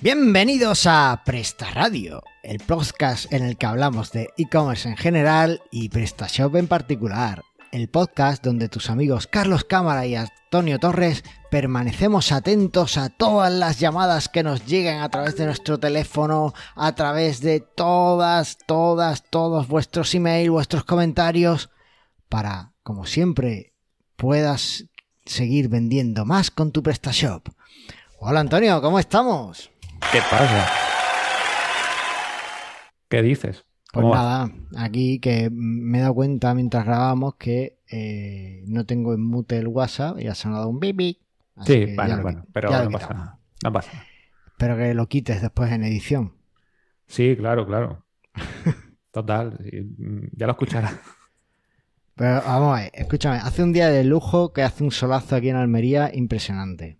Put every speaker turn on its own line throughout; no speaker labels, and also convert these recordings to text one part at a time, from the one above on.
Bienvenidos a Presta Radio, el podcast en el que hablamos de e-commerce en general y PrestaShop en particular. El podcast donde tus amigos Carlos Cámara y Antonio Torres permanecemos atentos a todas las llamadas que nos lleguen a través de nuestro teléfono, a través de todas, todas, todos vuestros emails, vuestros comentarios, para, como siempre, puedas seguir vendiendo más con tu PrestaShop. Hola Antonio, ¿cómo estamos?
¿Qué pasa? ¿Qué dices?
Pues nada, aquí que me he dado cuenta mientras grabamos que eh, no tengo en mute el WhatsApp y ha sonado un. Así
Sí,
ya
bueno, bueno, pero
ya
no pasa nada. No pasa nada.
Espero que lo quites después en edición.
Sí, claro, claro. Total, ya lo escucharás.
Pero vamos a ver, escúchame, hace un día de lujo que hace un solazo aquí en Almería impresionante.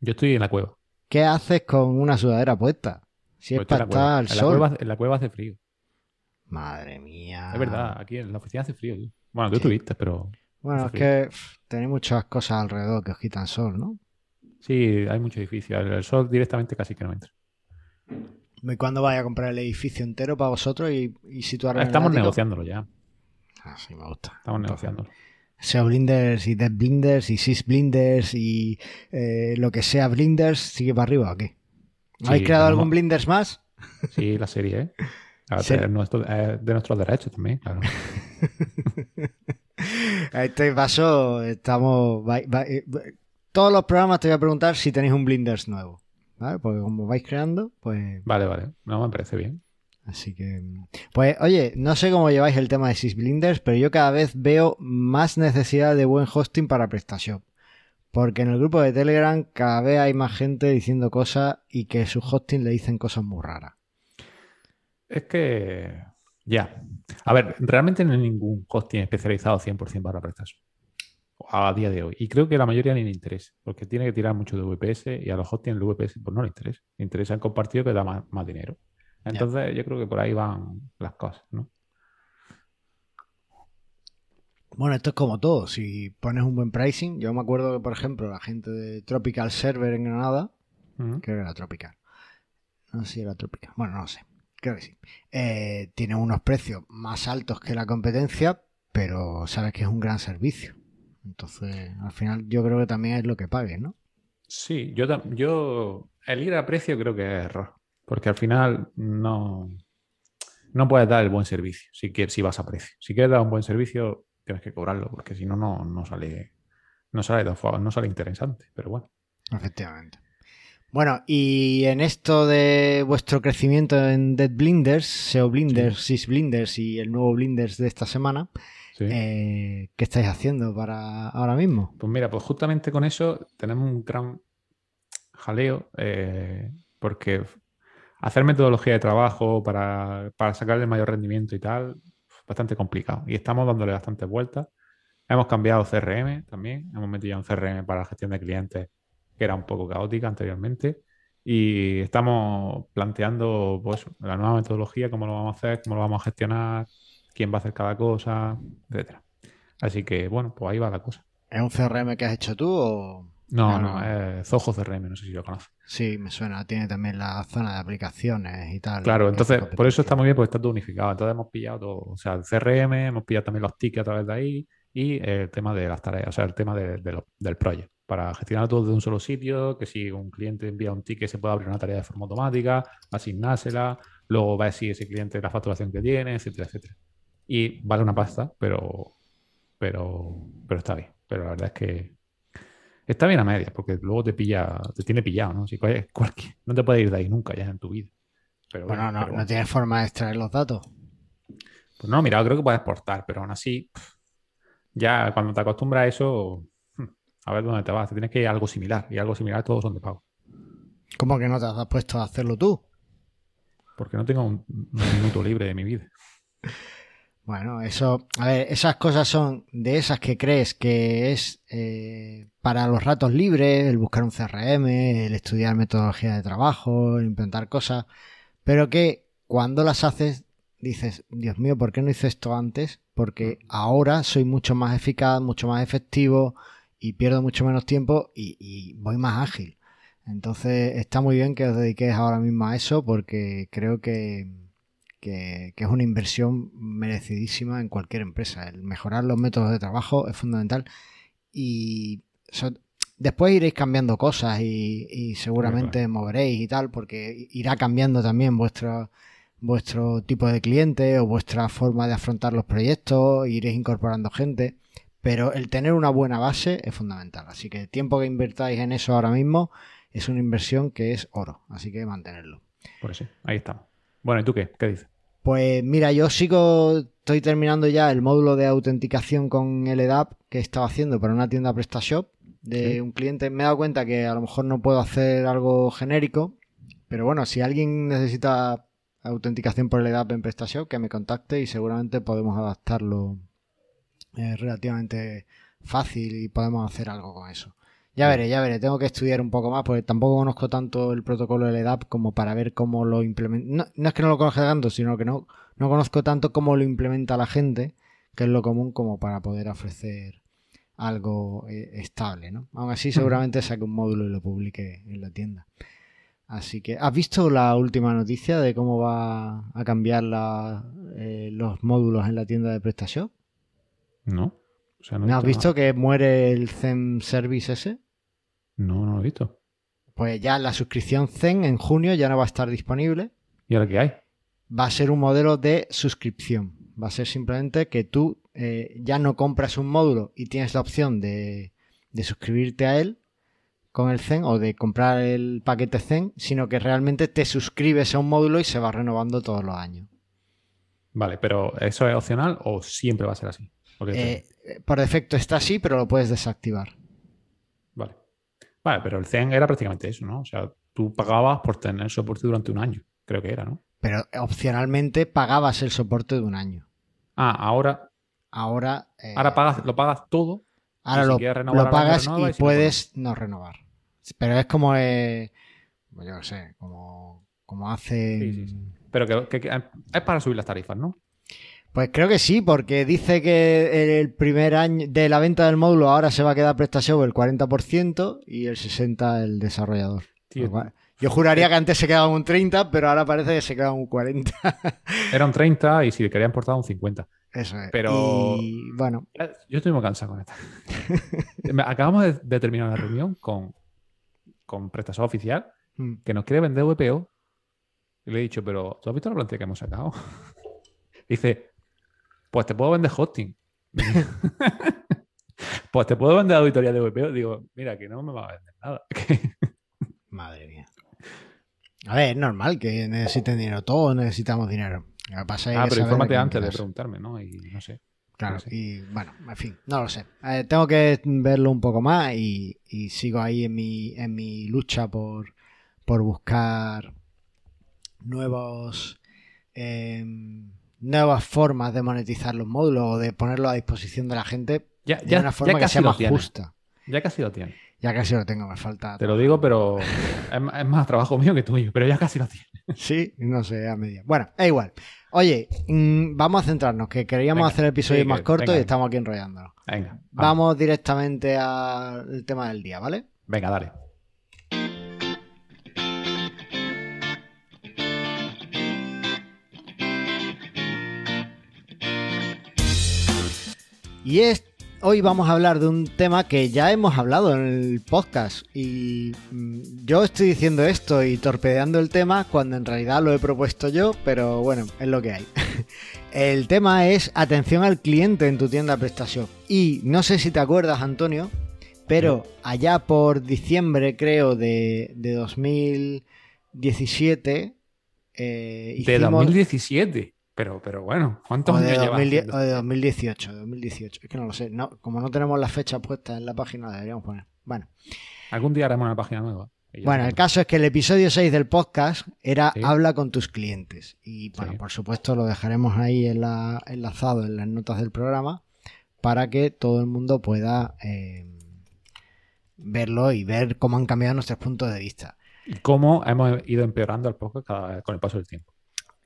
Yo estoy en la cueva.
¿Qué haces con una sudadera puesta? Si es
Pues estoy
para estar al
la
sol.
cueva, en la cueva hace frío.
Madre mía.
Es verdad, aquí en la oficina hace frío. tío. Bueno, tú
Sí.
estuviste, pero
Bueno, es que pff, tenéis muchas cosas alrededor que os quitan sol, ¿no?
sí, hay mucho edificio. El, el sol directamente casi que no entra.
¿Y cuándo vais a comprar el edificio entero para vosotros y, y situarlo en el
Estamos negociándolo ya.
Ah, sí, me gusta.
Estamos
Entonces,
negociándolo.
SEO Blinders y Dev Blinders y Sys Blinders y eh, lo que sea Blinders, ¿sigue para arriba o qué? ¿Habéis
Sí,
creado
tenemos-
algún Blinders más?
Sí, la serie, ¿eh? A
Sí.
ver, nuestro- eh, de nuestros derechos también, claro.
A este paso estamos... eh, todos los programas te voy a preguntar si tenéis un Blinders nuevo. ¿Vale? Porque como vais creando, pues...
Vale, vale. No me parece bien.
Así que... Pues oye, no sé cómo lleváis el tema de Sys Blinders, pero yo cada vez veo más necesidad de buen hosting para PrestaShop. Porque en el grupo de Telegram cada vez hay más gente diciendo cosas y que su hosting le dicen cosas muy raras.
Es que, ya. A ver, realmente no hay ningún hosting especializado 100% para PrestaShop a día de hoy. Y creo que la mayoría ni le interesa, porque tiene que tirar mucho de VPS y a los hostings de VPS pues no le interesa. Le interesa el compartido que da más dinero. Entonces yo creo que por ahí van las cosas, ¿no?
Bueno, esto es como todo. Si pones un buen pricing, yo me acuerdo que, por ejemplo, la gente de Tropical Server en Granada, creo que era Tropical. No sé si era Tropical. Bueno, no sé. Creo que sí. Eh, tiene unos precios más altos que la competencia, pero sabes que es un gran servicio. Entonces, al final, yo creo que también es lo que pagues, ¿no?
Sí, yo, tam- yo el ir a precio creo que es error, porque al final no, no puedes dar el buen servicio si quieres, si vas a precio. Si quieres dar un buen servicio, tienes que cobrarlo, porque si no, no, no sale, no sale, no sale interesante. Pero bueno,
Efectivamente. Bueno, y en esto de vuestro crecimiento en Dead Blinders, SEO Blinders, Sys Blinders y el nuevo Blinders de esta semana,
sí.
eh, ¿qué estáis haciendo para ahora mismo?
Pues mira, pues justamente con eso tenemos un gran jaleo, eh, porque hacer metodología de trabajo para, para sacarle el mayor rendimiento y tal, bastante complicado. Y estamos dándole bastantes vueltas. Hemos cambiado CRM también, hemos metido un CRM para la gestión de clientes que era un poco caótica anteriormente. Y estamos planteando pues, la nueva metodología, cómo lo vamos a hacer, cómo lo vamos a gestionar, quién va a hacer cada cosa, etcétera. Así que, bueno, pues ahí va la cosa.
¿Es un CRM que has hecho tú o...?
No, no,
no.
es Zoho CRM, no sé si lo conoces.
Sí, me suena. Tiene también la zona de aplicaciones y tal.
Claro, entonces por eso está muy bien porque está todo unificado. Entonces hemos pillado todo, o sea, el CRM, hemos pillado también los tickets a través de ahí y el tema de las tareas, o sea, el tema de- de lo- del project. Para gestionar todo de un solo sitio, que si un cliente envía un ticket se puede abrir una tarea de forma automática, asignársela, luego ver si ese cliente la facturación que tiene, etcétera, etcétera. Y vale una pasta, pero, pero, pero está bien. Pero la verdad es que está bien a media, porque luego te pilla, te tiene pillado, ¿no? Si cual- cualquier- no te puedes ir de ahí nunca ya en tu vida. Pero
Bueno, no,
pero
no tienes forma de extraer los datos.
Pues no, mira, creo que puedes exportar, pero aún así, ya cuando te acostumbras a eso, hmm, a ver dónde te vas. Te tienes que ir a algo similar, y algo similar todos son de pago.
¿Cómo que no te has puesto a hacerlo tú?
Porque no tengo un, un minuto libre de mi vida.
Bueno, eso, a ver, esas cosas son de esas que crees que es eh, para los ratos libres, el buscar un CRM, el estudiar metodología de trabajo, el implementar cosas, pero que cuando las haces dices, Dios mío, ¿por qué no hice esto antes? Porque ahora soy mucho más eficaz, mucho más efectivo y pierdo mucho menos tiempo y, y voy más ágil. Entonces está muy bien que os dediquéis ahora mismo a eso porque creo que, que, que es una inversión merecidísima en cualquier empresa. El mejorar los métodos de trabajo es fundamental y so- después iréis cambiando cosas y, y seguramente moveréis y tal porque irá cambiando también vuestro, vuestro tipo de cliente o vuestra forma de afrontar los proyectos, iréis incorporando gente. Pero el tener una buena base es fundamental. Así que el tiempo que invertáis en eso ahora mismo es una inversión que es oro. Así que mantenerlo.
Pues sí, ahí estamos. Bueno, ¿y tú qué? ¿Qué dices?
Pues mira, yo sigo, estoy terminando ya el módulo de autenticación con LDAP que estaba haciendo para una tienda PrestaShop de
Sí.
un cliente. Me he dado cuenta que a lo mejor no puedo hacer algo genérico, pero bueno, si alguien necesita autenticación por LDAP en PrestaShop, que me contacte y seguramente podemos adaptarlo eh, relativamente fácil y podemos hacer algo con eso. Ya veré, ya veré. Tengo que estudiar un poco más porque tampoco conozco tanto el protocolo de LDAP como para ver cómo lo implementa. No, no es que no lo conozca tanto, sino que no, no conozco tanto cómo lo implementa la gente, que es lo común como para poder ofrecer algo eh, estable, ¿no? Aún así, seguramente saque un módulo y lo publique en la tienda. Así que, ¿has visto la última noticia de cómo va a cambiar la- eh, los módulos en la tienda de PrestaShop?
No. O sea, no, he
¿No has
visto
visto que muere el Zen Service ese?
No, no lo he visto.
Pues ya la suscripción Zen en junio ya no va a estar disponible.
¿Y ahora qué hay?
Va a ser un modelo de suscripción. Va a ser simplemente que tú eh, ya no compras un módulo y tienes la opción de, de suscribirte a él con el Zen o de comprar el paquete Zen, sino que realmente te suscribes a un módulo y se va renovando todos los años.
Vale, pero ¿eso es opcional o siempre va a ser así?
Eh, por defecto está así, pero lo puedes desactivar.
Vale. Pero el Zen era prácticamente eso, ¿no? O sea, tú pagabas por tener soporte durante un año, creo que era, ¿no?
Pero opcionalmente pagabas el soporte de un año.
Ah, ahora,
Ahora, eh,
ahora pagas, lo pagas todo.
ahora
si
lo, lo pagas y
no,
puedes no renovar. Pero es como, eh, pues yo qué sé, como, como hace...
Sí, sí, sí. Pero que, que- que es para subir las tarifas, ¿no?
Pues creo que sí, porque dice que el primer año de la venta del módulo ahora se va a quedar PrestaShow el 40% y el 60% el desarrollador.
Tío,
Yo juraría que antes se quedaba un 30, pero ahora parece que se queda un 40.
Era un 30 y si le quería importar un 50.
Eso es.
Pero-
Y bueno,
Ya- Yo estoy muy cansado con esto. Acabamos de, de terminar una reunión con, con prestador oficial
mm,
que nos quiere vender VPO. Y le he dicho, pero ¿tú has visto la plantilla que hemos sacado? Dice, pues te puedo vender hosting. pues te puedo vender auditoría de VPO. Digo, mira, que no me va a vender nada.
madre mía. A ver, es normal que necesiten dinero. Todos necesitamos dinero. Lo que pasa
ah, pero infórmate antes de preguntarme, ¿no? Y no sé.
Claro,
No sé.
y bueno, en fin, no lo sé. Eh, tengo que verlo un poco más y, y sigo ahí en mi, en mi lucha por, por buscar nuevos eh, nuevas formas de monetizar los módulos o de ponerlos a disposición de la gente
Ya,
de una forma que sea más
tiene.
justa.
Ya casi lo tiene.
Ya casi lo tengo, me falta.
Te lo digo, pero es, más- trabajo mío que tuyo. Pero ya casi lo tiene.
Sí, no sé, a media. Bueno, es igual. Oye, mm, vamos a centrarnos, que queríamos
Venga,
hacer episodios
sí,
más cortos y estamos aquí enrollándonos.
Venga. vamos.
Vamos directamente al tema del día, ¿vale?
Venga, dale.
Y es, hoy vamos a hablar de un tema que ya hemos hablado en el podcast. Y mm, yo estoy diciendo esto y torpedeando el tema cuando en realidad lo he propuesto yo, pero bueno, es lo que hay. el tema es atención al cliente en tu tienda PrestaShop. Y no sé si te acuerdas, Antonio, pero allá por diciembre, creo, de, de 2017... eh,
De
hicimos-
2017. Pero, pero bueno, ¿cuántos
o de,
años llevas
2010
haciendo?
o de 2018, 2018. Es que no lo sé. No, como no tenemos la fecha puesta en la página, deberíamos poner. Bueno,
Algún día haremos una página nueva.
Bueno el caso es que el episodio 6 del podcast era
Sí.
Habla con tus clientes. Y bueno,
Sí.
por supuesto lo dejaremos ahí en la- enlazado en las notas del programa para que todo el mundo pueda eh, verlo y ver cómo han cambiado nuestros puntos de vista.
Y cómo hemos ido empeorando el podcast cada con el paso del tiempo.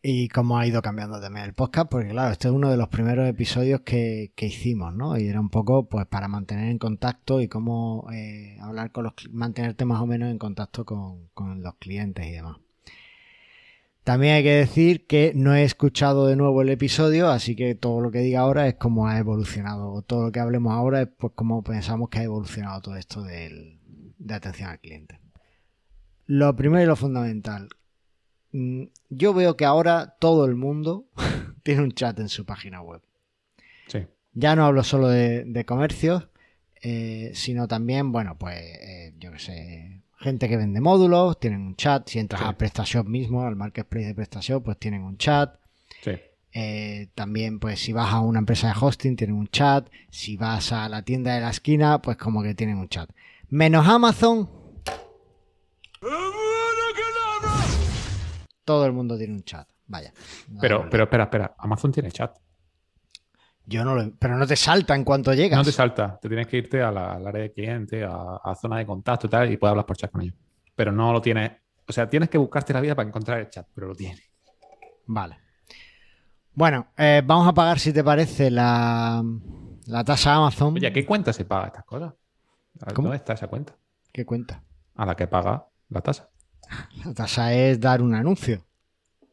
Y cómo ha ido cambiando también el podcast, porque claro, este es uno de los primeros episodios que, que hicimos, ¿no? Y era un poco pues para mantener en contacto y cómo eh, hablar con los mantenerte más o menos en contacto con, con los clientes y demás. También hay que decir que no he escuchado de nuevo el episodio, así que todo lo que diga ahora es cómo ha evolucionado. Todo lo que hablemos ahora es pues cómo pensamos que ha evolucionado todo esto del, de atención al cliente. Lo primero y lo fundamental. Mm, Yo veo que ahora todo el mundo tiene un chat en su página web.
Sí.
Ya no hablo solo de, de comercios, eh, sino también, bueno, pues, eh, yo qué sé, gente que vende módulos, tienen un chat. Si entras
Sí.
a PrestaShop mismo, al marketplace de PrestaShop, pues tienen un chat.
Sí.
Eh, también, pues, si vas a una empresa de hosting, tienen un chat. Si vas a la tienda de la esquina, pues como que tienen un chat. Menos Amazon. Todo el mundo tiene un chat. Vaya.
Pero,
No,
pero espera, espera. Amazon tiene chat.
Yo no lo. Pero no te salta en cuanto llegas.
No te salta. Te tienes que irte al área de cliente, a, a zona de contacto y tal, y puedes hablar por chat con ellos. Pero no lo tienes. O sea, tienes que buscarte la vida para encontrar el chat, pero lo tienes.
Vale. Bueno, eh, vamos a pagar, si te parece, la, la tasa Amazon.
Oye, ¿a qué cuenta se paga estas cosas? ¿A
¿Cómo?
¿Dónde está esa cuenta?
¿Qué cuenta?
A la que paga la tasa.
La tasa es dar un anuncio.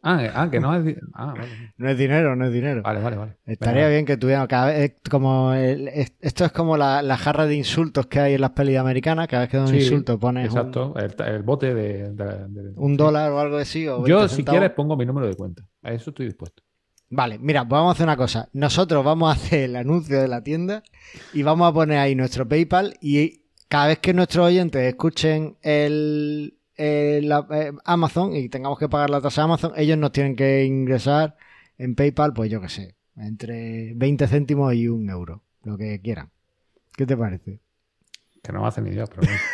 Ah, eh, ah, que no es. Ah, vale.
No es dinero, no es dinero.
Vale, vale, vale.
Estaría bien que tuviera cada vez como el- esto es como la, la jarra de insultos que hay en las pelis americanas. Cada vez que da un
Sí,
insulto pones un,
Exacto, el, el bote de. de- de-
un dólar o algo así. o 20
Yo, si
centavos.
quieres, pongo mi número de cuenta. A eso estoy dispuesto.
Vale, mira, pues vamos a hacer una cosa. Nosotros vamos a hacer el anuncio de la tienda y vamos a poner ahí nuestro PayPal y cada vez que nuestros oyentes escuchen el, la- eh, Amazon y tengamos que pagar la tasa de Amazon, ellos nos tienen que ingresar en PayPal, pues yo qué sé, entre 20 céntimos y un euro, lo que quieran. ¿Qué te parece?
Que no me hace ni idea, pero bueno.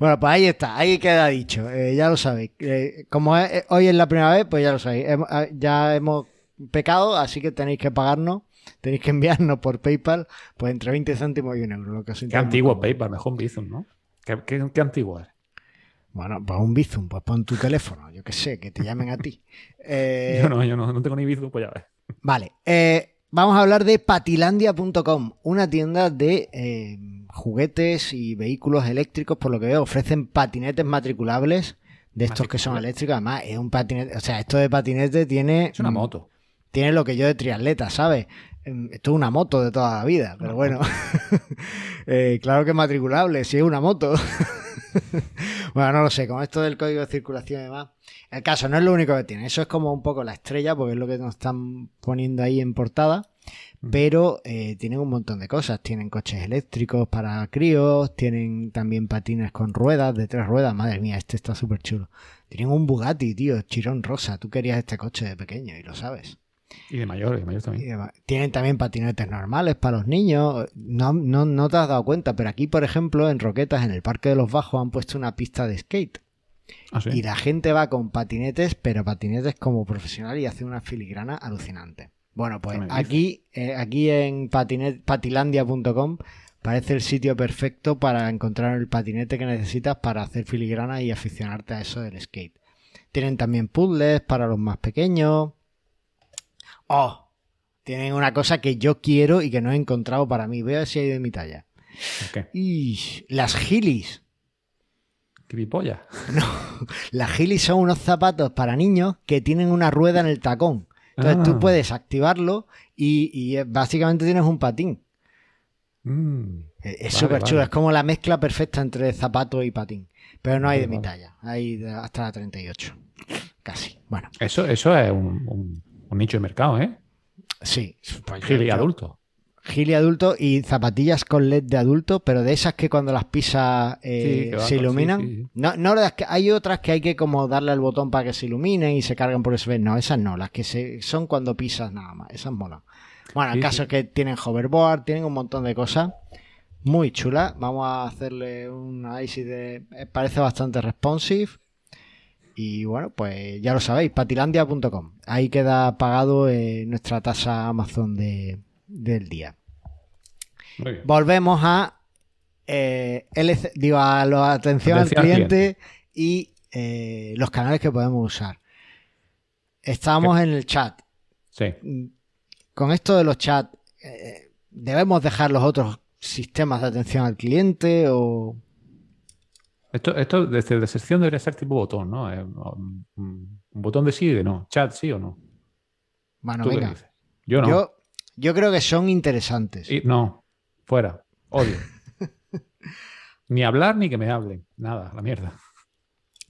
Bueno, pues ahí está, ahí queda dicho, eh, ya lo sabéis. Eh, como es- eh, hoy es la primera vez, pues ya lo sabéis. Ah, ya hemos pecado, así que tenéis que pagarnos, tenéis que enviarnos por PayPal, pues entre 20 céntimos y un euro. Lo que os
Qué antiguo. PayPal, mejor Bizum, ¿no? ¿Qué, qué, qué antiguo es?
Bueno, pues un Bizum, pues pon tu teléfono, yo qué sé, que te llamen a ti. Eh,
Yo no, yo no, no tengo ni Bizum, pues ya ves.
Vale, eh, vamos a hablar de patilandia.com, una tienda de eh, juguetes y vehículos eléctricos, por lo que veo, ofrecen patinetes matriculables de estos que son eléctricos. Además, es un patinete, o sea, esto de patinete tiene,
Es una
mm,
moto.
tiene lo que yo de triatleta, ¿sabes? Em, Esto es una moto de toda la vida, pero bueno, Eh, claro que es matriculable, si es una moto. bueno, no lo sé, con esto del código de circulación y demás. El caso no es lo único que tiene, eso es como un poco la estrella, porque es lo que nos están poniendo ahí en portada. Pero eh, tienen un montón de cosas. Tienen coches eléctricos para críos, tienen también patines con ruedas, de tres ruedas. Madre mía, este está súper chulo. Tienen un Bugatti, tío, chirón rosa. Tú querías este coche de pequeño y lo sabes.
Y de mayor, y de mayor
Y
también.
Tienen también patinetes normales para los niños. No, no, no te has dado cuenta, pero aquí, por ejemplo, en Roquetas, en el Parque de los Bajos, han puesto una pista de skate.
Ah, sí.
Y la gente va con patinetes, pero patinetes como profesional y hace una filigrana alucinante. Bueno, pues aquí, eh, aquí en patilandia.com parece el sitio perfecto para encontrar el patinete que necesitas para hacer filigrana y aficionarte a eso del skate. Tienen también puzzles para los más pequeños. Oh, tienen una cosa que yo quiero y que no he encontrado para mí. Voy a ver si hay de mi talla. Y las gilis.
Gilipollas.
Las gilis son unos zapatos para niños que tienen una rueda en el tacón. Entonces
Ah.
tú puedes activarlo y, y, básicamente tienes un patín.
Mm.
Eh, Es
Vale,
súper chulo,
vale.
es como la mezcla perfecta entre zapato y patín. Pero no hay de mi talla, hay hasta la 38. Casi. Bueno,
Eso, eso es un, un- un nicho de mercado, ¿eh?
sí. Pues yo-
Gil y
yo-
adulto.
Gili adulto y zapatillas con LED de adulto, pero de esas que cuando las pisas eh,
Sí,
se iluminan.
sí, sí, sí.
No, no las que hay otras que hay que como darle al botón para que se iluminen y se cargan por USB. No, esas no, las que se, son cuando pisas nada más. Esas molan. Bueno, el caso
sí.
es que tienen hoverboard, tienen un montón de cosas muy chulas. Vamos a hacerle un análisis de. eh, Parece bastante responsive. Y bueno, pues ya lo sabéis, patilandia.com. Ahí queda pagado eh, nuestra tasa Amazon de, del día. Volvemos a eh, LC digo, a la atención,
Atención
al cliente, y eh, los canales que podemos usar. estábamos en el chat.
Sí.
Con esto de los chats, ¿debemos dejar los otros sistemas de atención al cliente o...?
Esto, esto desde la sección debería ser tipo botón, ¿no? Eh, un, un botón de sí y de no. Chat, sí o no.
Bueno,
¿Tú qué
venga.
dices? Yo no.
Yo, yo creo que son interesantes.
Y- no. Fuera. Odio. ni hablar ni que me hablen. Nada, la mierda.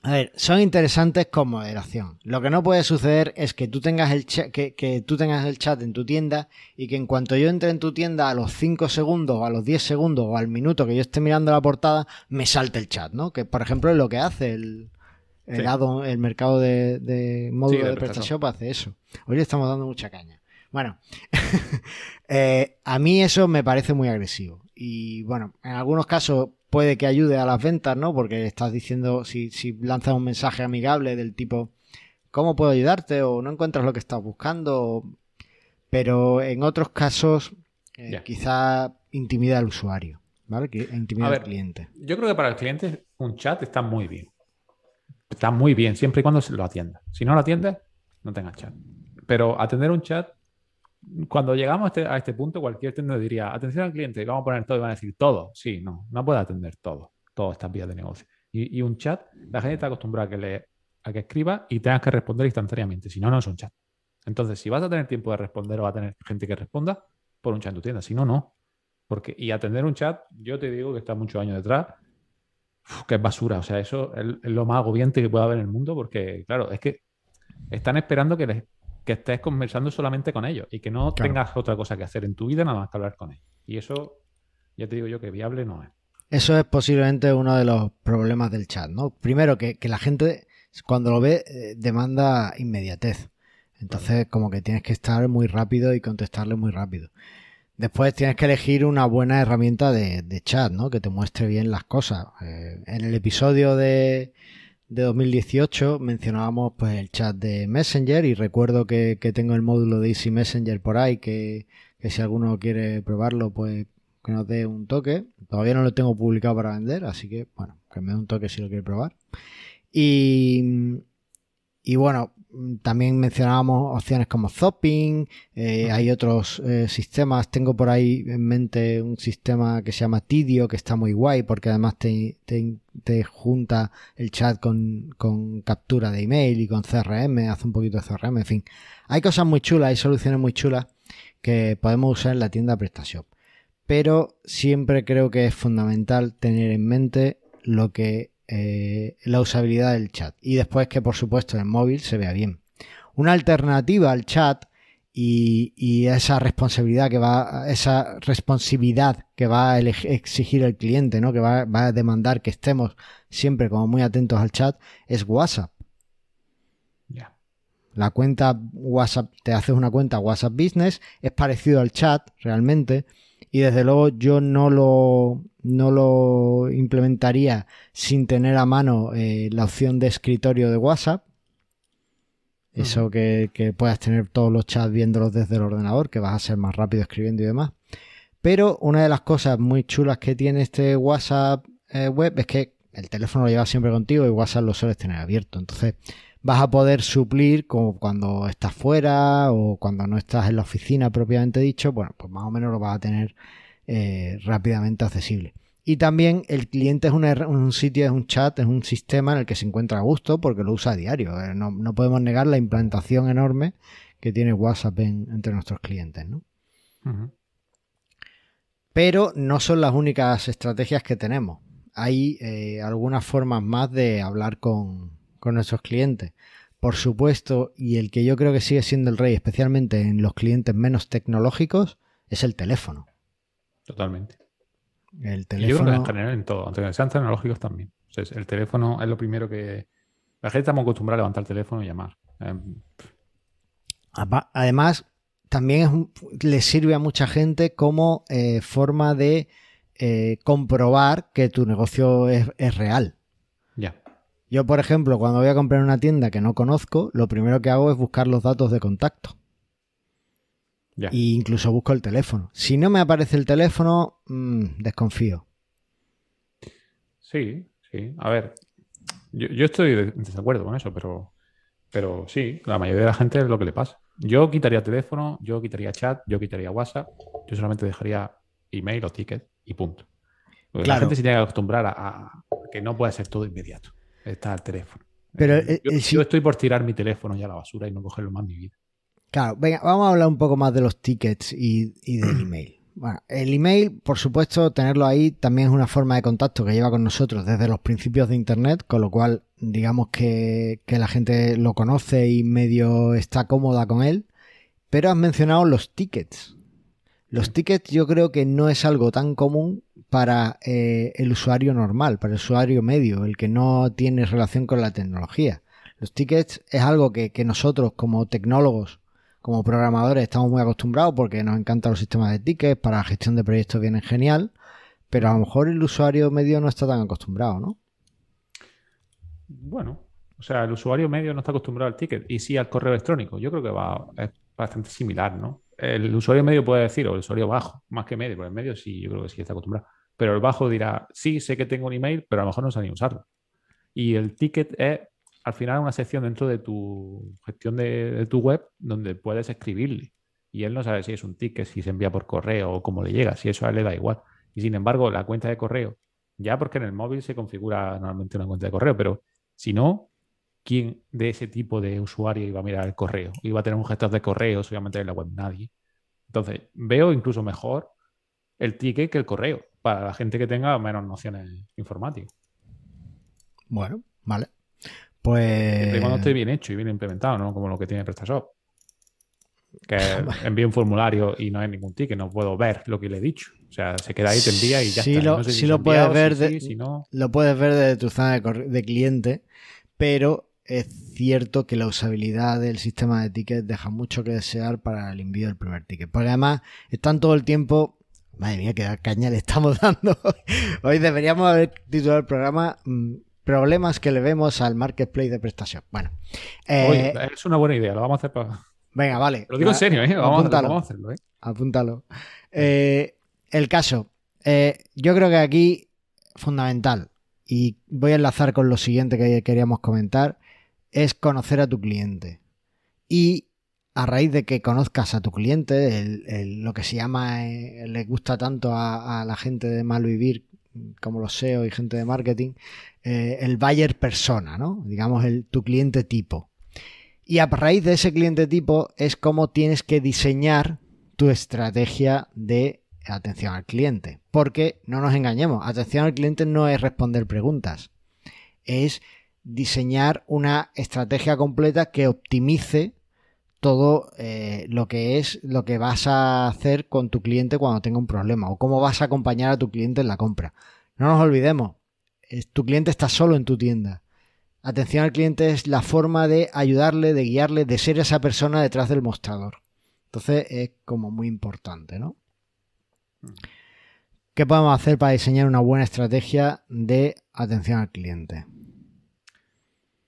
A ver, son interesantes con moderación. Lo que no puede suceder es que tú tengas el chat, que, que tú tengas el chat en tu tienda y que en cuanto yo entre en tu tienda a los 5 segundos, o a los 10 segundos o al minuto que yo esté mirando la portada, me salte el chat, ¿no? Que por ejemplo es lo que hace el, el,
Sí.
add-on- el mercado de, de módulo
Sí, de
de
PrestaShop.
Hace eso. Hoy le estamos dando mucha caña. Bueno, eh, a mí eso me parece muy agresivo. Y bueno, en algunos casos puede que ayude a las ventas, ¿no? Porque estás diciendo, si, si lanzas un mensaje amigable del tipo, ¿cómo puedo ayudarte? O no encuentras lo que estás buscando. Pero en otros casos, eh, quizá intimida al usuario, ¿vale? Que intimida al cliente.
Yo creo que para el cliente un chat está muy bien. Está muy bien, siempre y cuando se lo atienda. Si no lo atiendes, no tengas chat. Pero atender un chat, cuando llegamos a este, este punto, cualquier tienda diría, atención al cliente, vamos a poner todo y van a decir todo. Sí, no, no puede atender todo, todas estas vías de negocio. Y, un chat, la gente está acostumbrada a que, le, a que escriba y tengas que responder instantáneamente. Si no, no es un chat. Entonces, si vas a tener tiempo de responder o va a tener gente que responda, pon un chat en tu tienda. Si no, no. Porque, y atender un chat, yo te digo que está muchos años detrás, que es basura. O sea, eso es, es lo más agobiante que puede haber en el mundo, porque, claro, es que están esperando que, les- que estés conversando solamente con ellos y que no
Claro.
tengas otra cosa que hacer en tu vida nada más que hablar con ellos. Y eso, ya te digo yo que viable no es.
Eso es posiblemente uno de los problemas del chat, ¿no? Primero, que, que la gente cuando lo ve eh, demanda inmediatez. Entonces, como que tienes que estar muy rápido y contestarle muy rápido. Después tienes que elegir una buena herramienta de, de chat, ¿no? Que te muestre bien las cosas. Eh, en el episodio de, de 2018 mencionábamos pues el chat de Messenger y recuerdo que, que tengo el módulo de Easy Messenger por ahí que, que si alguno quiere probarlo pues que nos dé un toque. Todavía no lo tengo publicado para vender, así que bueno, que me dé un toque si lo quiere probar. Y, y bueno, también mencionábamos opciones como Zopping, eh, hay otros eh, sistemas, tengo por ahí en mente un sistema que se llama Tidio, que está muy guay porque además te, te, te junta el chat con, con, captura de email y con CRM, hace un poquito de CRM, en fin. Hay cosas muy chulas, hay soluciones muy chulas que podemos usar en la tienda PrestaShop. Pero siempre creo que es fundamental tener en mente lo que eh, la usabilidad del chat y después que por supuesto en el móvil se vea bien. Una alternativa al chat y, y esa responsabilidad que va, esa responsividad que va a exigir el cliente, ¿no? que va, va, a demandar que estemos siempre como muy atentos al chat, es WhatsApp.
Yeah.
La cuenta WhatsApp, te haces una cuenta WhatsApp Business, es parecido al chat realmente, y desde luego yo no lo, no lo implementaría sin tener a mano eh, la opción de escritorio de WhatsApp. Eso uh -huh. que, que, puedas tener todos los chats viéndolos desde el ordenador, que vas a ser más rápido escribiendo y demás. Pero una de las cosas muy chulas que tiene este WhatsApp eh, web es que el teléfono lo llevas siempre contigo y WhatsApp lo sueles tener abierto. Entonces vas a poder suplir como cuando estás fuera o cuando no estás en la oficina propiamente dicho, bueno, pues más o menos lo vas a tener eh, rápidamente accesible. Y también el cliente es una, un sitio, es un chat, es un sistema en el que se encuentra a gusto porque lo usa a diario. Eh, no, no, podemos negar la implantación enorme que tiene WhatsApp en, entre nuestros clientes, ¿no?
Uh -huh.
Pero no son las únicas estrategias que tenemos. Hay eh, algunas formas más de hablar con, con nuestros clientes. Por supuesto, y el que yo creo que sigue siendo el rey, especialmente en los clientes menos tecnológicos, es el teléfono.
Totalmente.
El
Y
teléfono.
yo creo que en general en todo, aunque sean tecnológicos también. O sea, el teléfono es lo primero que. La gente estamos acostumbrada a levantar el teléfono y llamar. Eh,
Además, también es un, le sirve a mucha gente como eh, forma de eh, comprobar que tu negocio es, es real.
Ya.
Yo, por ejemplo, cuando voy a comprar una tienda que no conozco, lo primero que hago es buscar los datos de contacto.
Ya.
E incluso busco el teléfono. Si no me aparece el teléfono, mmm, desconfío.
Sí, sí. A ver, yo, yo estoy en desacuerdo con eso, pero Pero sí, la mayoría de la gente es lo que le pasa. Yo quitaría teléfono, yo quitaría chat, yo quitaría WhatsApp, yo solamente dejaría email o ticket y punto. Porque La gente se tiene que acostumbrar a, que no puede ser todo inmediato. Está el teléfono.
Pero
eh, yo, estoy por tirar mi teléfono ya a la basura y no cogerlo más en mi vida.
Claro, venga, vamos a hablar un poco más de los tickets y, del email. Bueno, el email, por supuesto, tenerlo ahí también es una forma de contacto que lleva con nosotros desde los principios de Internet, con lo cual digamos que, que la gente lo conoce y medio está cómoda con él. Pero has mencionado los tickets. Los tickets yo creo que no es algo tan común para eh, el usuario normal, para el usuario medio, el que no tiene relación con la tecnología. Los tickets es algo que, nosotros como tecnólogos, como programadores, estamos muy acostumbrados porque nos encantan los sistemas de tickets, para gestión de proyectos vienen genial, pero a lo mejor el usuario medio no está tan acostumbrado, ¿no?
Bueno, o sea, el usuario medio no está acostumbrado al ticket y sí al correo electrónico. Yo creo que va, es bastante similar, ¿no? El usuario medio puede decir, o el usuario bajo, más que medio, porque el medio sí, yo creo que sí está acostumbrado. Pero el bajo dirá, sí, sé que tengo un email, pero a lo mejor no sé ni usarlo. Y el ticket es, al final, una sección dentro de tu gestión de, tu web donde puedes escribirle. Y él no sabe si es un ticket, si se envía por correo o cómo le llega, si eso a él le da igual. Y sin embargo, la cuenta de correo, ya porque en el móvil se configura normalmente una cuenta de correo, pero si no, ¿quién de ese tipo de usuario iba a mirar el correo? Iba a tener un gestor de correos, obviamente en la web nadie. Entonces, veo incluso mejor el ticket que el correo para la gente que tenga menos nociones informáticas.
Bueno, vale. Pues.
cuando esté bien hecho y bien implementado, ¿no? Como lo que tiene PrestaShop. Que envíe un formulario y no hay ningún ticket, no puedo ver lo que le he dicho. O sea, se queda ahí, te envía y ya está.
Lo, si, lo puedes ver, lo puedes ver desde tu zona de, cliente, pero es cierto que la usabilidad del sistema de tickets deja mucho que desear para el envío del primer ticket. Porque además están todo el tiempo Madre mía, qué caña le estamos dando. Hoy deberíamos haber titulado el programa mm, Problemas que le vemos al marketplace de prestación. Bueno.
Eh, es una buena idea, lo vamos a hacer para.
Venga, vale.
Lo digo en serio, ¿eh? Vamos, a hacerlo, ¿eh?
Apúntalo. Eh, el caso. Eh, yo creo que aquí, fundamental, y voy a enlazar con lo siguiente que queríamos comentar, es conocer a tu cliente. Y a raíz de que conozcas a tu cliente, lo que se llama, eh, le gusta tanto a, la gente de Malvivir como los SEO y gente de marketing, eh, el buyer persona, ¿no? Digamos, el, tu cliente tipo. Y a raíz de ese cliente tipo es como tienes que diseñar tu estrategia de atención al cliente. Porque no nos engañemos, atención al cliente no es responder preguntas, es diseñar una estrategia completa que optimice todo eh, lo que es lo que vas a hacer con tu cliente cuando tenga un problema o cómo vas a acompañar a tu cliente en la compra. No nos olvidemos, tu cliente está solo en tu tienda. Atención al cliente es la forma de ayudarle, de guiarle, de ser esa persona detrás del mostrador. Entonces es como muy importante, ¿no? ¿Qué podemos hacer para diseñar una buena estrategia de atención al cliente?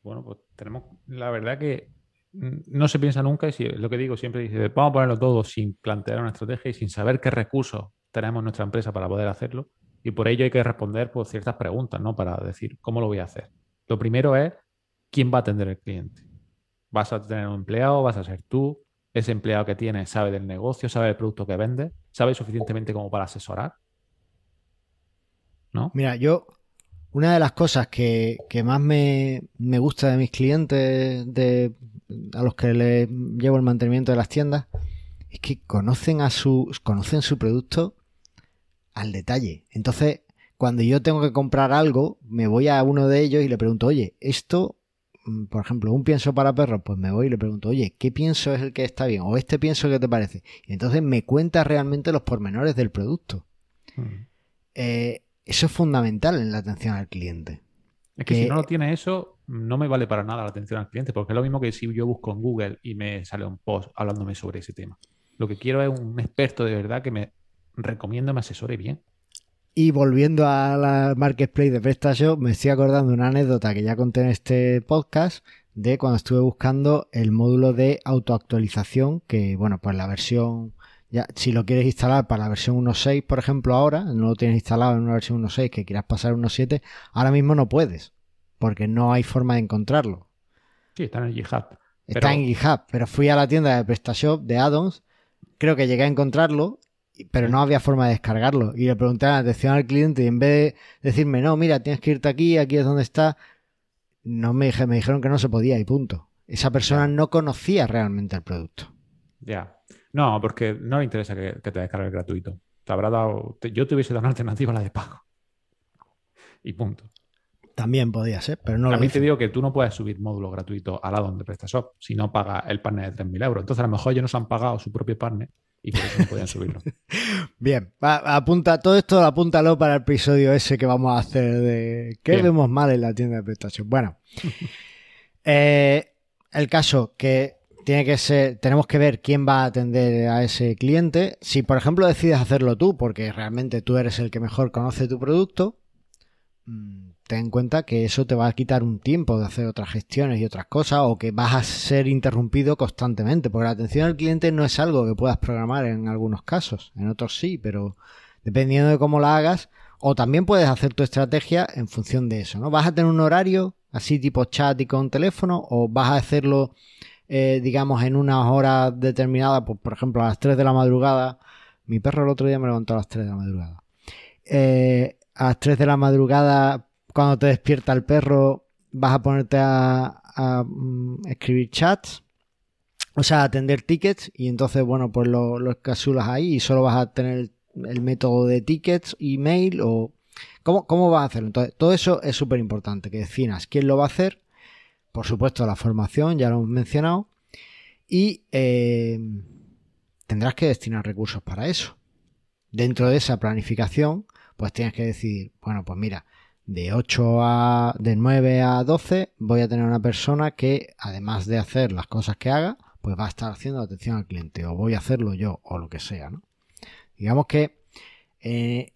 Bueno, pues tenemos la verdad que no se piensa nunca, y lo que digo siempre dice, vamos a ponerlo todo sin plantear una estrategia y sin saber qué recursos tenemos en nuestra empresa para poder hacerlo. Y por ello hay que responder por ciertas preguntas, ¿no? Para decir, ¿cómo lo voy a hacer? Lo primero es, ¿quién va a atender el cliente? ¿Vas a tener un empleado? ¿Vas a ser tú? ¿Ese empleado que tienes sabe del negocio? ¿Sabe del producto que vende? ¿Sabe suficientemente como para asesorar? ¿No?
Mira, yo una de las cosas que, más me, gusta de mis clientes, de, a los que les llevo el mantenimiento de las tiendas, es que conocen a su, conocen su producto al detalle. Entonces, cuando yo tengo que comprar algo, me voy a uno de ellos y le pregunto, oye, esto, mm, por ejemplo, un pienso para perros, pues me voy y le pregunto, oye, ¿qué pienso es el que está bien? O este pienso que te parece. Y entonces me cuenta realmente los pormenores del producto. Mm. Eh, eso es fundamental en la atención al cliente.
Es que, si no lo tiene eso, no me vale para nada la atención al cliente, porque es lo mismo que si yo busco en Google y me sale un post hablándome sobre ese tema. Lo que quiero es un experto de verdad que me recomiende, me asesore bien.
Y volviendo a la marketplace de PrestaShop, me estoy acordando de una anécdota que ya conté en este podcast de cuando estuve buscando el módulo de autoactualización, que bueno, pues la versión ya, si lo quieres instalar para la versión 1.6, por ejemplo, ahora, no lo tienes instalado en una versión 1.6 que quieras pasar a 1.7, ahora mismo no puedes, porque no hay forma de encontrarlo.
Sí, está en el GitHub.
Está en GitHub, pero fui a la tienda de PrestaShop de addons, creo que llegué a encontrarlo, pero no había forma de descargarlo. Y le pregunté la atención al cliente y en vez de decirme, no, mira, tienes que irte aquí, aquí es donde está, no me, me dijeron que no se podía y punto. Esa persona no conocía realmente el producto.
Ya. No, porque no le interesa que, te descargue gratuito. Te habrá dado. yo te hubiese dado una alternativa a la de pago. Y punto.
También podía ser, pero no
A mí te digo que tú no puedes subir módulos gratuitos al lado donde PrestaShop si no paga el partner de 3.000 euros. Entonces, a lo mejor ellos nos han pagado su propio partner y por eso no podían subirlo.
Bien, apunta, todo esto apúntalo para el episodio ese que vamos a hacer de qué vemos mal en la tienda de PrestaShop. Bueno, eh, el caso que tiene que ser, tenemos que ver quién va a atender a ese cliente. Si, por ejemplo, decides hacerlo tú, porque realmente tú eres el que mejor conoce tu producto, mm, ten en cuenta que eso te va a quitar un tiempo de hacer otras gestiones y otras cosas, o que vas a ser interrumpido constantemente, porque la atención al cliente no es algo que puedas programar en algunos casos, en otros sí, pero dependiendo de cómo la hagas, o también puedes hacer tu estrategia en función de eso, ¿no? ¿Vas a tener un horario así tipo chat y con teléfono, o vas a hacerlo eh, digamos, en unas horas determinadas, pues, por ejemplo, a las 3 de la madrugada. Mi perro el otro día me levantó a las 3 de la madrugada. Eh, a las 3 de la madrugada, cuando te despierta el perro, vas a ponerte a, mm, escribir chats, o sea, a atender tickets, y entonces, bueno, pues lo, lo ahí y solo vas a tener el método de tickets, email o... ¿Cómo, cómo vas a hacerlo? Entonces, todo eso es súper importante, que definas quién lo va a hacer por supuesto, la formación, ya lo hemos mencionado. Y eh, tendrás que destinar recursos para eso. Dentro de esa planificación, pues tienes que decir, bueno, pues mira, de 8 a, de 9 a 12 voy a tener una persona que, además de hacer las cosas que haga, pues va a estar haciendo atención al cliente, o voy a hacerlo yo, o lo que sea, ¿no? Digamos que eh,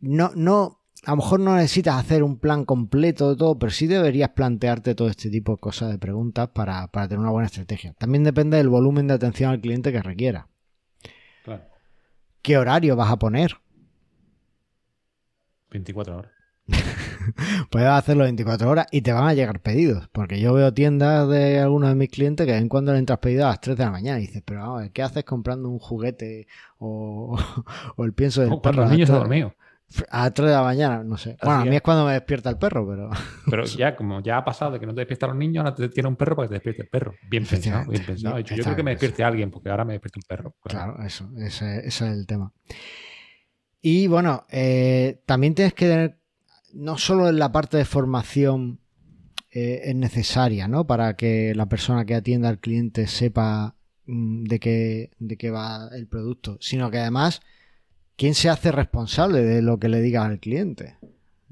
no, no, a lo mejor no necesitas hacer un plan completo de todo, pero sí deberías plantearte todo este tipo de cosas de preguntas para, tener una buena estrategia. También depende del volumen de atención al cliente que requiera. Claro. ¿Qué horario vas a poner?
24 horas.
Puedes hacerlo 24 horas y te van a llegar pedidos. Porque yo veo tiendas de algunos de mis clientes que en cuando le entras pedidos a las 3 de la mañana y dices, pero vamos, ¿qué haces comprando un juguete o, el pienso del
perro? Los niños.
A 3 de la mañana, no sé. bueno, a mí es. cuando me despierta el perro, pero.
Pero ya, como ya ha pasado de que no te despiertan los niños, ahora te tiene un perro para que te despierte el perro. Bien pensado, bien pensado. yo creo que me despierte alguien, porque ahora me despierta un perro.
Claro, eso, ese, es el tema. Y bueno, eh, también tienes que tener, no solo en la parte de formación eh, es necesaria, ¿no? Para que la persona que atienda al cliente sepa mm, de qué, de qué va el producto, sino que además ¿quién se hace responsable de lo que le digas al cliente?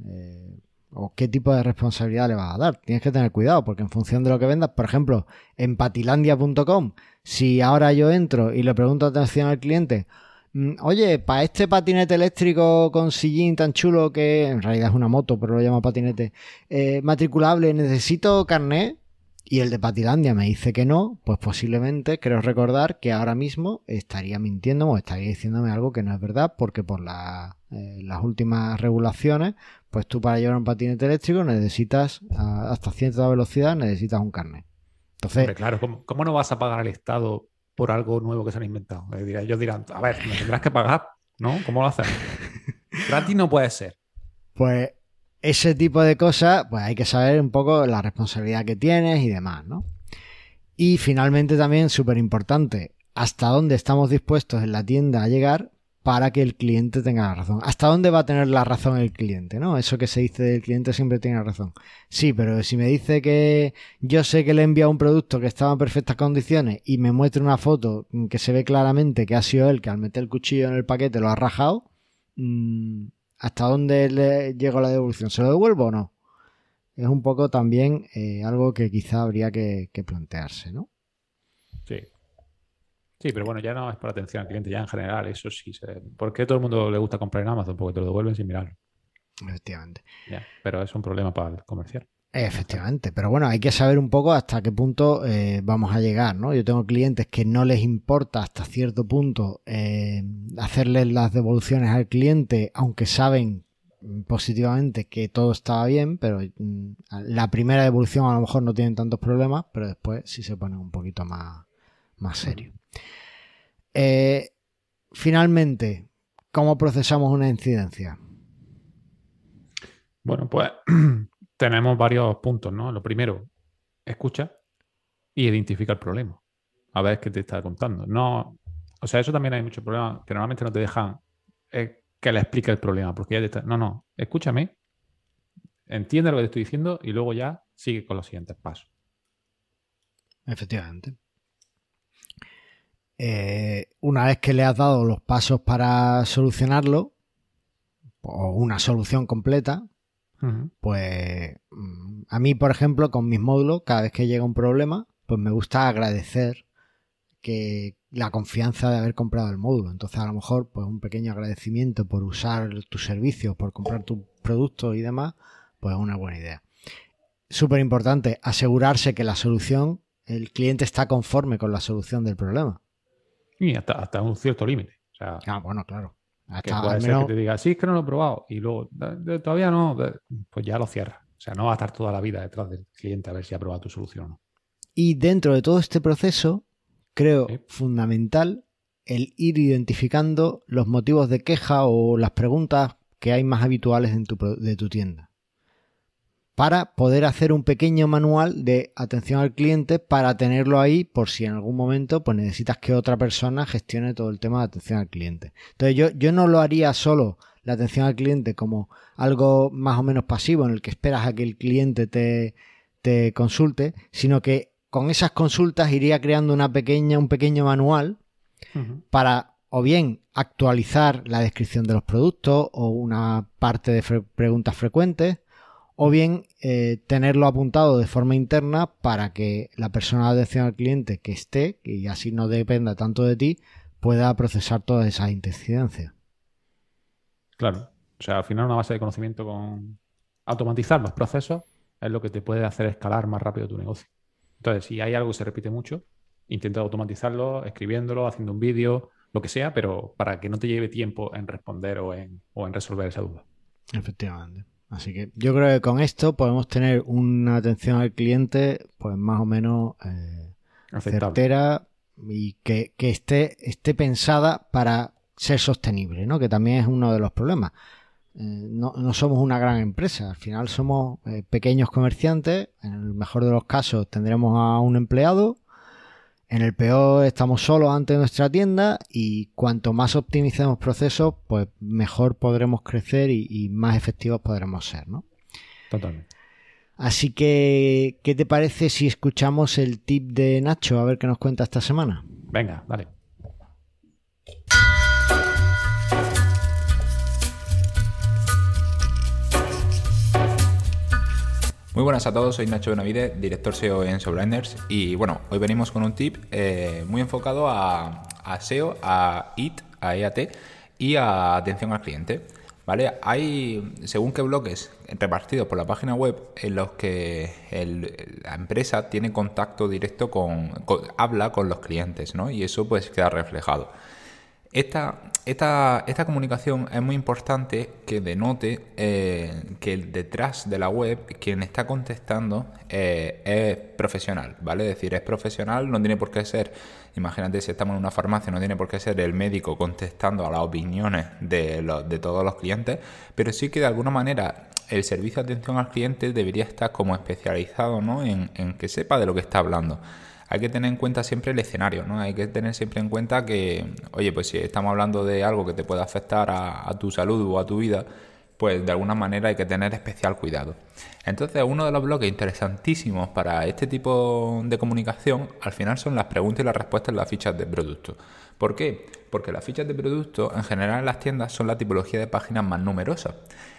Eh, ¿O qué tipo de responsabilidad le vas a dar? Tienes que tener cuidado porque en función de lo que vendas, por ejemplo, en patilandia.com, si ahora yo entro y le pregunto atención al cliente, mm, oye, para este patinete eléctrico con sillín tan chulo que en realidad es una moto, pero lo llamo patinete, eh, matriculable, necesito carnet, y el de Patilandia me dice que no, pues posiblemente creo recordar que ahora mismo estaría mintiendo o estaría diciéndome algo que no es verdad, porque por eh, las últimas regulaciones, pues tú para llevar un patinete eléctrico necesitas hasta cierta velocidad, necesitas un carnet. Entonces,
claro, ¿cómo, no vas a pagar al Estado por algo nuevo que se han inventado? Ellos dirán, a ver, me tendrás que pagar, ¿no? ¿Cómo lo hacen? Gratis no puede ser.
Pues ese tipo de cosas, pues hay que saber un poco la responsabilidad que tienes y demás, ¿no? Y finalmente también, súper importante, hasta dónde estamos dispuestos en la tienda a llegar para que el cliente tenga la razón. ¿Hasta dónde va a tener la razón el cliente? ¿No? Eso que se dice del cliente siempre tiene razón. Sí, pero si me dice que yo sé que le he enviado un producto que estaba en perfectas condiciones y me muestra una foto que se ve claramente que ha sido él que al meter el cuchillo en el paquete lo ha rajado, mmm, ¿Hasta dónde le llegó la devolución? ¿Se lo devuelvo o no? Es un poco también eh, algo que quizá habría que, plantearse, ¿no?
Sí. Sí, pero bueno, ya no es por atención al cliente, ya en general, eso sí. ¿Por qué todo el mundo le gusta comprar en Amazon? Porque te lo devuelven sin mirarlo.
Efectivamente.
pero es un problema para el comercial.
Efectivamente, pero bueno, hay que saber un poco hasta qué punto eh, vamos a llegar, ¿no? Yo tengo clientes que no les importa hasta cierto punto eh, hacerles las devoluciones al cliente, aunque saben positivamente que todo estaba bien, pero mm, la primera devolución a lo mejor no tienen tantos problemas, pero después sí se pone un poquito más, más serio. Eh, finalmente, ¿cómo procesamos una incidencia?
Bueno, pues tenemos varios puntos, ¿no? Lo primero, escucha y identifica el problema. A ver qué te está contando. No, o sea, eso también hay muchos problemas que normalmente no te dejan eh, que le explique el problema, porque ya te está, no, no, escúchame, entiende lo que te estoy diciendo y luego ya sigue con los siguientes pasos.
Efectivamente. Eh, una vez que le has dado los pasos para solucionarlo, o una solución completa, pues mm, a mí, por ejemplo, con mis módulos, cada vez que llega un problema, pues me gusta agradecer que la confianza de haber comprado el módulo. Entonces, a lo mejor, pues un pequeño agradecimiento por usar tus servicios, por comprar tus productos y demás, pues es una buena idea. Súper importante, asegurarse que la solución, el cliente está conforme con la solución del problema.
Y hasta, un cierto límite.
ah, bueno, claro.
Que puede ser que te diga, sí, es que no lo he probado, y luego, todavía no, pues ya lo cierras. O sea, no va a estar toda la vida detrás del cliente a ver si ha probado tu solución o no.
Y dentro de todo este proceso, creo fundamental el ir identificando los motivos de queja o las preguntas que hay más habituales en tu, de tu tienda. Para poder hacer un pequeño manual de atención al cliente para tenerlo ahí por si en algún momento pues, necesitas que otra persona gestione todo el tema de atención al cliente. Entonces yo, yo no lo haría solo la atención al cliente como algo más o menos pasivo en el que esperas a que el cliente te, te consulte, sino que con esas consultas iría creando una pequeña, un pequeño manual para o bien actualizar la descripción de los productos o una parte de preguntas frecuentes, o bien eh, tenerlo apuntado de forma interna para que la persona de atención al cliente que esté, y así no dependa tanto de ti, pueda procesar todas esas incidencias.
Claro. O sea, al final una base de conocimiento con automatizar los procesos es lo que te puede hacer escalar más rápido tu negocio. Entonces, si hay algo que se repite mucho, intenta automatizarlo, escribiéndolo, haciendo un vídeo, lo que sea, pero para que no te lleve tiempo en responder o en, resolver esa duda.
Efectivamente. Así que yo creo que con esto podemos tener una atención al cliente, pues más o menos eh, certera y que, esté, esté pensada para ser sostenible, ¿no? Que también es uno de los problemas. Eh, no, somos una gran empresa, al final somos eh, pequeños comerciantes, en el mejor de los casos tendremos a un empleado, en el peor estamos solos ante nuestra tienda y cuanto más optimicemos procesos, pues mejor podremos crecer y, más efectivos podremos ser, ¿no?
Totalmente.
Así que, ¿qué te parece si escuchamos el tip de Nacho a ver qué nos cuenta esta semana?
Venga, vale.
Muy buenas a todos, soy Nacho Benavide, director SEO en Soblinders y bueno, hoy venimos con un tip eh, muy enfocado a, SEO, a IT, a EAT y a atención al cliente. ¿Vale? Hay, según qué bloques repartidos por la página web, en los que la empresa tiene contacto directo con, habla con los clientes, ¿no? Y eso pues queda reflejado. Esta, esta, esta, comunicación es muy importante que denote eh, que detrás de la web quien está contestando eh, es profesional, ¿vale? Es decir, es profesional, no tiene por qué ser, imagínate si estamos en una farmacia, no tiene por qué ser el médico contestando a las opiniones de, de todos los clientes, pero sí que de alguna manera el servicio de atención al cliente debería estar como especializado ¿no? en, en que sepa de lo que está hablando hay que tener en cuenta siempre el escenario, ¿no? Hay que tener siempre en cuenta que, oye, pues si estamos hablando de algo que te puede afectar a, tu salud o a tu vida, pues de alguna manera hay que tener especial cuidado. Entonces, uno de los bloques interesantísimos para este tipo de comunicación, al final son las preguntas y las respuestas en las fichas de producto. ¿Por qué? Porque las fichas de producto, en general en las tiendas, son la tipología de páginas más numerosas.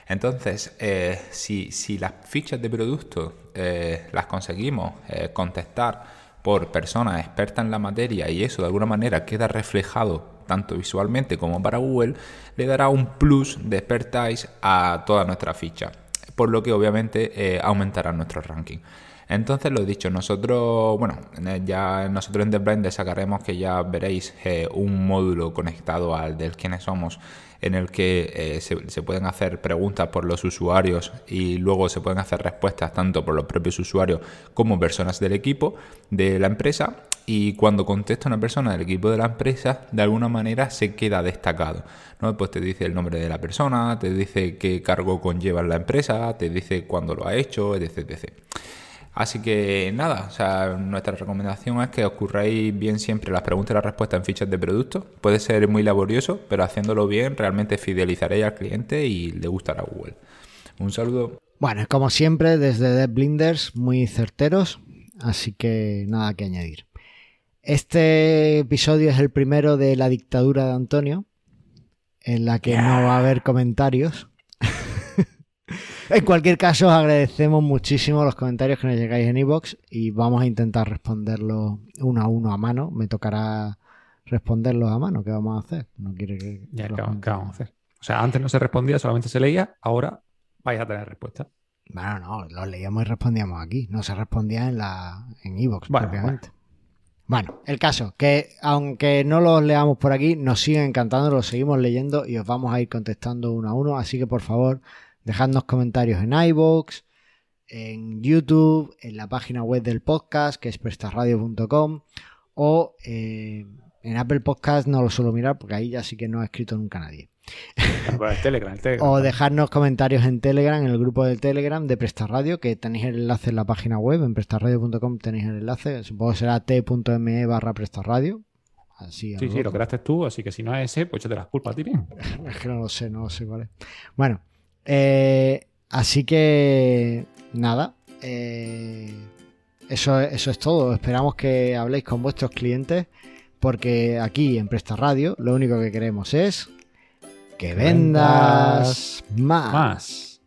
Entonces, eh, si, las fichas de producto eh, las conseguimos eh, contestar por personas expertas en la materia y eso de alguna manera queda reflejado tanto visualmente como para Google, le dará un plus de expertise a toda nuestra ficha, por lo que obviamente eh, aumentará nuestro ranking. Entonces, lo dicho, nosotros, bueno, ya nosotros en The Blind sacaremos que ya veréis eh, un módulo conectado al del quiénes somos en el que eh, se, pueden hacer preguntas por los usuarios y luego se pueden hacer respuestas tanto por los propios usuarios como personas del equipo de la empresa y cuando contesta una persona del equipo de la empresa de alguna manera se queda destacado. ¿no? Pues te dice el nombre de la persona, te dice qué cargo conlleva en la empresa, te dice cuándo lo ha hecho, etc. etc. Así que nada, o sea, nuestra recomendación es que os curráis bien siempre las preguntas y las respuestas en fichas de producto. Puede ser muy laborioso, pero haciéndolo bien realmente fidelizaréis al cliente y le gustará Google. Un saludo.
Bueno, como siempre, desde Dev Blinders, muy certeros, así que nada que añadir. Este episodio es el primero de la dictadura de Antonio, en la que no va a haber comentarios. En cualquier caso, os agradecemos muchísimo los comentarios que nos llegáis en iVoox y vamos a intentar responderlos uno a uno a mano. Me tocará responderlos a mano. ¿Qué vamos a hacer? No quiere que.
Ya, ¿qué, vamos a hacer? O sea, antes no se respondía, solamente se leía, ahora vais a tener respuesta.
Bueno, no, los leíamos y respondíamos aquí. No se respondía en la en iVoox, propiamente. Bueno. el caso, que aunque no los leamos por aquí, nos siguen encantando, los seguimos leyendo y os vamos a ir contestando uno a uno. Así que por favor, Dejadnos comentarios en iVoox, en YouTube, en la página web del podcast, que es prestarradio.com, o eh, en Apple Podcast no lo suelo mirar porque ahí ya sí que no ha escrito nunca nadie. o dejarnos comentarios en Telegram, en el grupo de Telegram de Prestarradio, que tenéis el enlace en la página web, en prestarradio.com tenéis el enlace, supongo que será t.me barra prestarradio.
Así, sí, sí, lo creaste tú, así que si no es ese, pues échate las culpas, tío.
es que no lo sé, no lo sé es. Bueno, eh, así que nada, eh, eso, eso es todo. Esperamos que habléis con vuestros clientes porque aquí en Presta Radio lo único que queremos es que vendas más.